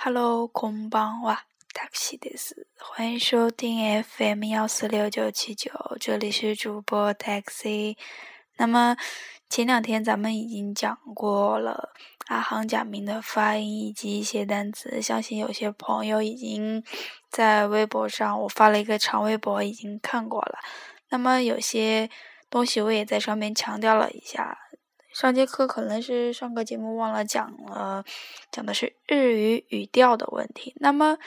Hello，空邦哇，taxi 的是，欢迎收听 FM 幺四六九七九，这里是主播 taxi。那么前两天咱们已经讲过了阿航假名的发音以及一些单词，相信有些朋友已经在微博上，我发了一个长微博，已经看过了。那么有些东西我也在上面强调了一下。上节课可能是上个节目忘了讲了，讲的是日语语调的问题。那么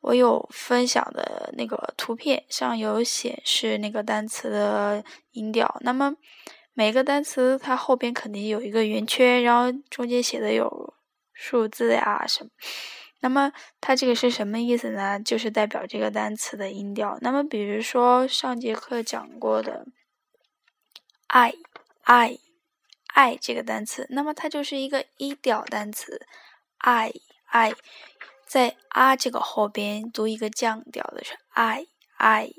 我有分享的那个图片上有显示那个单词的音调。那么每个单词它后边肯定有一个圆圈，然后中间写的有数字呀什么。那么它这个是什么意思呢？就是代表这个单词的音调。那么比如说上节课讲过的爱爱。I 这个单词，那么它就是一个一调单词，，i i，，在啊这个后边读一个降调的是 i i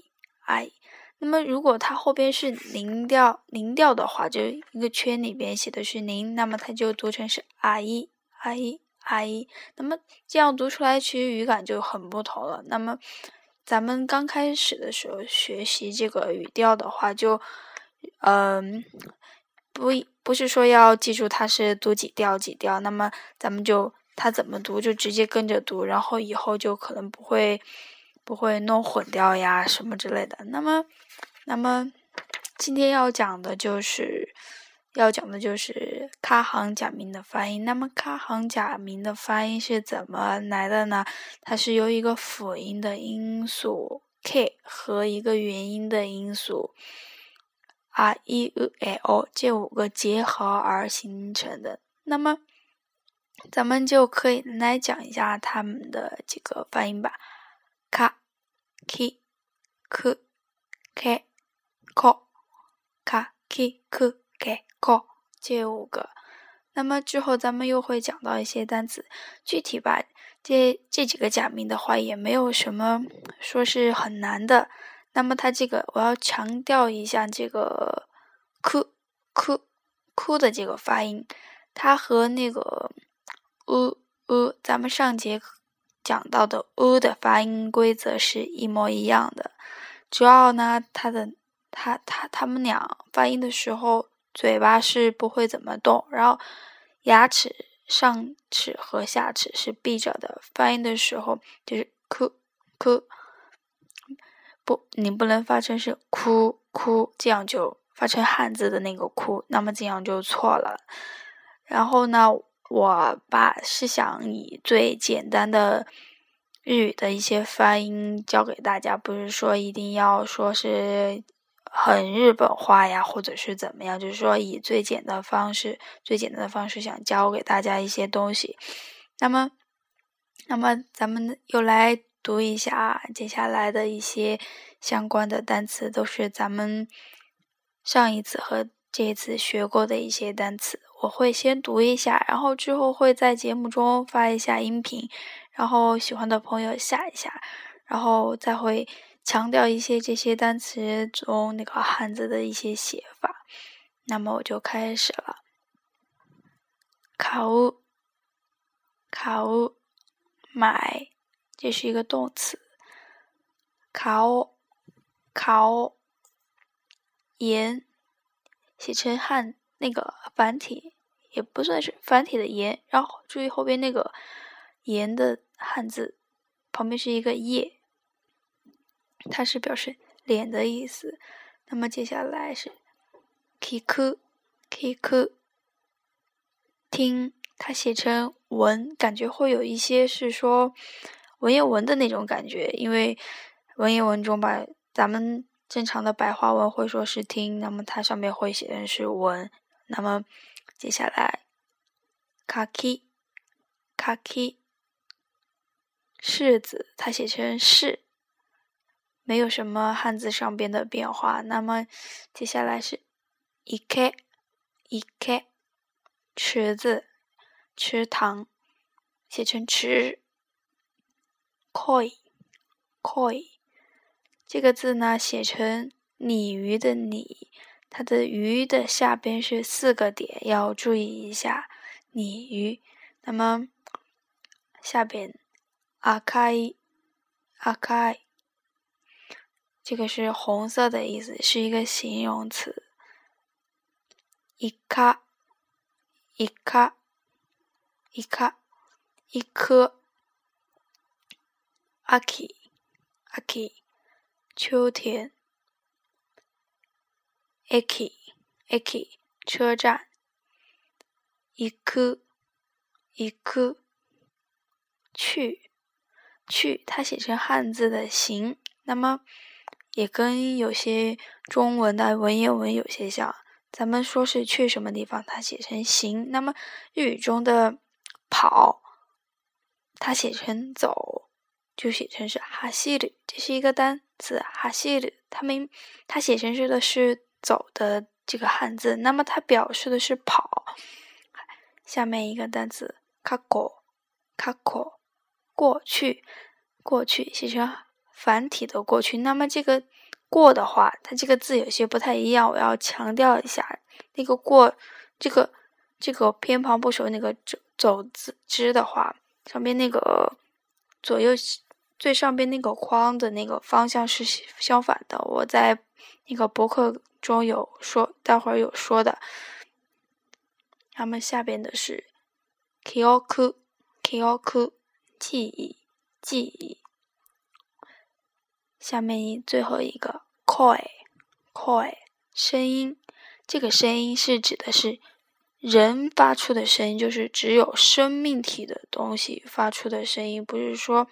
i。那么如果它后边是零调零调的话，就一个圈里边写的是零，那么它就读成是 i 一 i，一啊一。那么这样读出来，其实语感就很不同了。那么咱们刚开始的时候学习这个语调的话，就嗯。不不是说要记住它是读几调几调，那么咱们就它怎么读就直接跟着读，然后以后就可能不会不会弄混掉呀什么之类的。那么那么今天要讲的就是要讲的就是卡行假名的发音。那么卡行假名的发音是怎么来的呢？它是由一个辅音的音素 k 和一个元音的音素。R e u l o 这五个结合而形成的，那么咱们就可以来讲一下它们的几个发音吧。卡、k、k、k、k、卡、k、k、k、k 这五个。那么之后咱们又会讲到一些单词，具体吧，这这几个假名的话也没有什么说是很难的。那么它这个我要强调一下，这个“哭哭哭”的这个发音，它和那个“呃呃”咱们上节课讲到的“呃”的发音规则是一模一样的。主要呢，它的它它它们俩发音的时候，嘴巴是不会怎么动，然后牙齿上齿和下齿是闭着的，发音的时候就是“哭哭”。不，你不能发成是哭哭，这样就发成汉字的那个哭，那么这样就错了。然后呢，我把是想以最简单的日语的一些发音教给大家，不是说一定要说是很日本化呀，或者是怎么样，就是说以最简单的方式、最简单的方式想教给大家一些东西。那么，那么咱们又来。读一下接下来的一些相关的单词，都是咱们上一次和这一次学过的一些单词。我会先读一下，然后之后会在节目中发一下音频，然后喜欢的朋友下一下，然后再会强调一些这些单词中那个汉字的一些写法。那么我就开始了，考，考，买。这是一个动词，考考盐写成汉那个繁体，也不算是繁体的盐。然后注意后边那个盐的汉字旁边是一个叶，它是表示脸的意思。那么接下来是 kick kick 听，它写成文，感觉会有一些是说。文言文的那种感觉，因为文言文中吧，咱们正常的白话文会说是听，那么它上面会写的是文。那么接下来，kaki，kaki，柿子，它写成是，没有什么汉字上边的变化。那么接下来是 ike，ike，池子，池塘，写成池。koi，koi，这个字呢写成鲤鱼的鲤，它的鱼的下边是四个点，要注意一下。鲤鱼，那么下边阿卡伊，阿卡伊，这个是红色的意思，是一个形容词。一卡，一卡，一卡，一颗。阿基，阿基，秋天。eki，eki，车站。一颗，一颗，去，去，它写成汉字的“行”，那么也跟有些中文的文言文有些像。咱们说是去什么地方，它写成“行”。那么日语中的“跑”，它写成“走”，就写成是“哈西里”。这是一个单词，“哈西里”，它们它写成是的是“走”的这个汉字，那么它表示的是跑。下面一个单词卡过，卡过，过去，过去写成繁体的过去。那么这个过的话，它这个字有些不太一样，我要强调一下。那个过，这个这个偏旁部首那个走走字之的话，上面那个左右最上边那个框的那个方向是相反的。我在那个博客中有说，待会儿有说的。那么下边的是 kyoku，kyoku，记忆，记忆。下面最后一个 koi，koi，声音。这个声音是指的是人发出的声音，就是只有生命体的东西发出的声音，不是说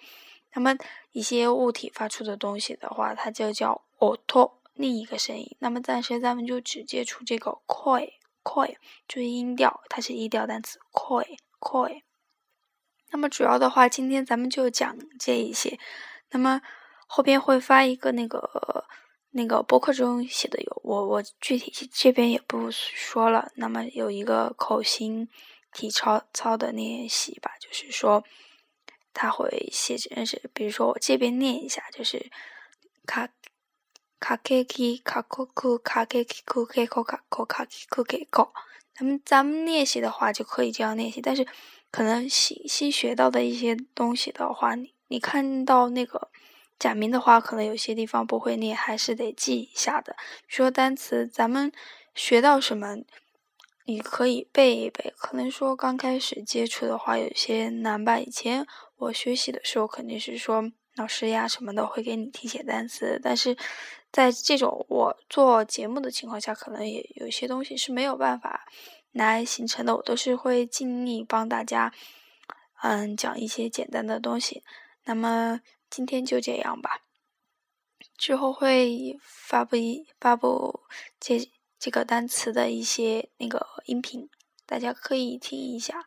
那么一些物体发出的东西的话，它就叫 oto，另一个声音。那么暂时咱们就只接触这个 koi。koi，注意音调，它是一调单词。koi，koi。那么主要的话，今天咱们就讲这一些。那么后边会发一个那个那个博客中写的有我我具体这边也不说了。那么有一个口型体操操的练习吧，就是说他会写成是，比如说我这边念一下，就是卡。卡克基卡库库卡克基库克库卡库卡基库克库，咱们咱们练习的话就可以这样练习。但是可能新新学到的一些东西的话，你你看到那个假名的话，可能有些地方不会念，还是得记一下的。说单词，咱们学到什么，你可以背一背。可能说刚开始接触的话，有些难吧。以前我学习的时候，肯定是说老师呀什么的会给你听写单词，但是。在这种我做节目的情况下，可能也有一些东西是没有办法来形成的。我都是会尽力帮大家，嗯，讲一些简单的东西。那么今天就这样吧，之后会发布一发布这这个单词的一些那个音频，大家可以听一下。